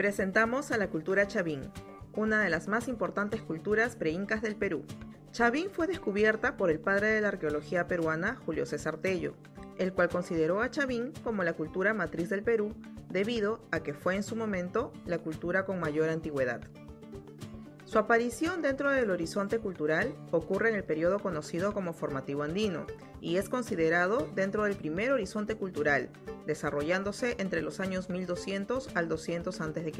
Presentamos a la cultura Chavín, una de las más importantes culturas preincas del Perú. Chavín fue descubierta por el padre de la arqueología peruana, Julio César Tello, el cual consideró a Chavín como la cultura matriz del Perú debido a que fue en su momento la cultura con mayor antigüedad. Su aparición dentro del horizonte cultural ocurre en el periodo conocido como formativo andino y es considerado dentro del primer horizonte cultural, desarrollándose entre los años 1200 al 200 a.C.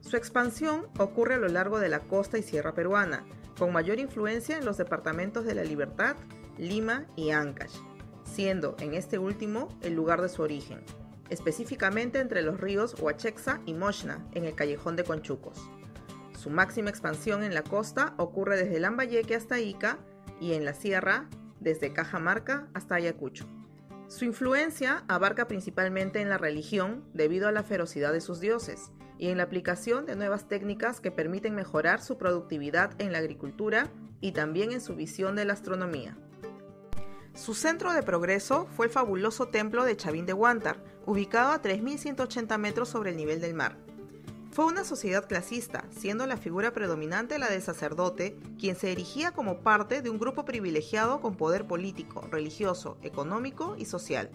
Su expansión ocurre a lo largo de la costa y sierra peruana, con mayor influencia en los departamentos de La Libertad, Lima y Ancash, siendo en este último el lugar de su origen, específicamente entre los ríos Huachexa y Moshna, en el callejón de Conchucos. Su máxima expansión en la costa ocurre desde Lambayeque hasta Ica y en la sierra desde Cajamarca hasta Ayacucho. Su influencia abarca principalmente en la religión debido a la ferocidad de sus dioses y en la aplicación de nuevas técnicas que permiten mejorar su productividad en la agricultura y también en su visión de la astronomía. Su centro de progreso fue el fabuloso templo de Chavín de Huántar, ubicado a 3.180 metros sobre el nivel del mar. Fue una sociedad clasista, siendo la figura predominante la del sacerdote, quien se erigía como parte de un grupo privilegiado con poder político, religioso, económico y social.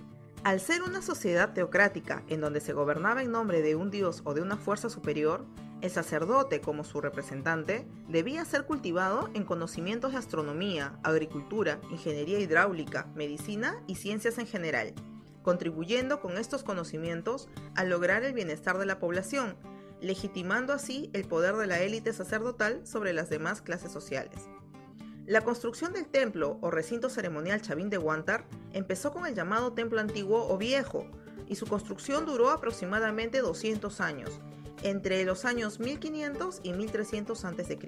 Al ser una sociedad teocrática en donde se gobernaba en nombre de un dios o de una fuerza superior, el sacerdote, como su representante, debía ser cultivado en conocimientos de astronomía, agricultura, ingeniería hidráulica, medicina y ciencias en general, contribuyendo con estos conocimientos a lograr el bienestar de la población, legitimando así el poder de la élite sacerdotal sobre las demás clases sociales. La construcción del templo o recinto ceremonial Chavín de Huántar empezó con el llamado templo antiguo o viejo, y su construcción duró aproximadamente 200 años, entre los años 1500 y 1300 a.C.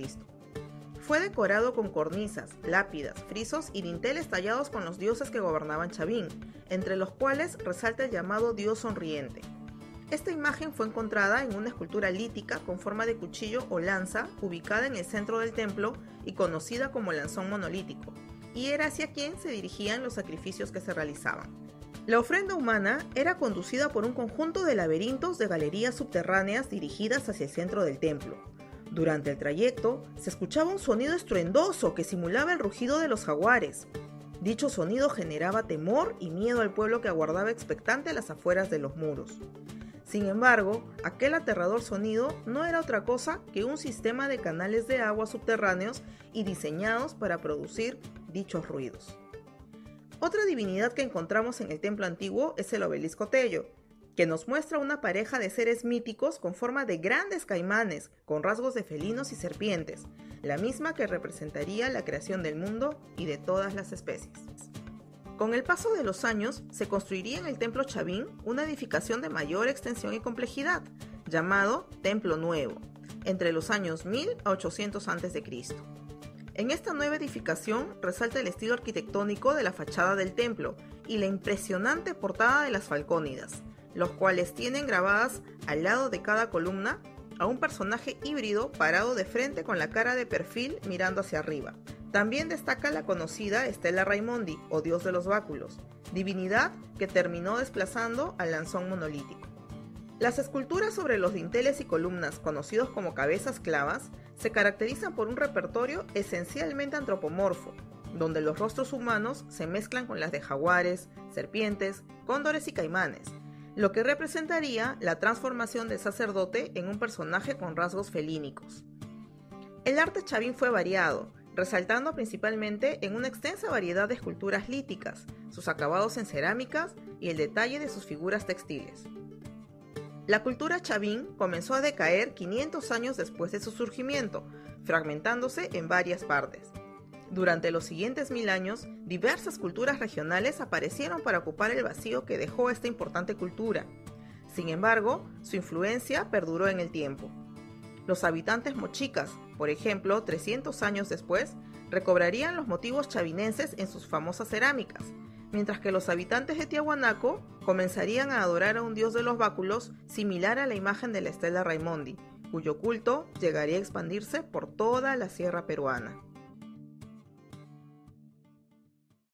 Fue decorado con cornisas, lápidas, frisos y dinteles tallados con los dioses que gobernaban Chavín, entre los cuales resalta el llamado dios sonriente. Esta imagen fue encontrada en una escultura lítica con forma de cuchillo o lanza ubicada en el centro del templo y conocida como lanzón monolítico, y era hacia quien se dirigían los sacrificios que se realizaban. La ofrenda humana era conducida por un conjunto de laberintos de galerías subterráneas dirigidas hacia el centro del templo. Durante el trayecto se escuchaba un sonido estruendoso que simulaba el rugido de los jaguares. Dicho sonido generaba temor y miedo al pueblo que aguardaba expectante a las afueras de los muros. Sin embargo, aquel aterrador sonido no era otra cosa que un sistema de canales de agua subterráneos y diseñados para producir dichos ruidos. Otra divinidad que encontramos en el templo antiguo es el obelisco Tello, que nos muestra una pareja de seres míticos con forma de grandes caimanes, con rasgos de felinos y serpientes, la misma que representaría la creación del mundo y de todas las especies. Con el paso de los años, se construiría en el Templo Chavín una edificación de mayor extensión y complejidad, llamado Templo Nuevo, entre los años 1000 a 800 a.C. En esta nueva edificación resalta el estilo arquitectónico de la fachada del templo y la impresionante portada de las Falcónidas, los cuales tienen grabadas al lado de cada columna a un personaje híbrido parado de frente con la cara de perfil mirando hacia arriba, también destaca la conocida Estela Raimondi, o dios de los báculos, divinidad que terminó desplazando al lanzón monolítico. Las esculturas sobre los dinteles y columnas, conocidos como cabezas clavas, se caracterizan por un repertorio esencialmente antropomorfo, donde los rostros humanos se mezclan con las de jaguares, serpientes, cóndores y caimanes, lo que representaría la transformación del sacerdote en un personaje con rasgos felínicos. El arte chavín fue variado, resaltando principalmente en una extensa variedad de esculturas líticas, sus acabados en cerámicas y el detalle de sus figuras textiles. La cultura chavín comenzó a decaer 500 años después de su surgimiento, fragmentándose en varias partes. Durante los siguientes mil años, diversas culturas regionales aparecieron para ocupar el vacío que dejó esta importante cultura. Sin embargo, su influencia perduró en el tiempo. Los habitantes mochicas, por ejemplo, 300 años después, recobrarían los motivos chavinenses en sus famosas cerámicas, mientras que los habitantes de Tiahuanaco comenzarían a adorar a un dios de los báculos similar a la imagen de la estela Raimondi, cuyo culto llegaría a expandirse por toda la sierra peruana.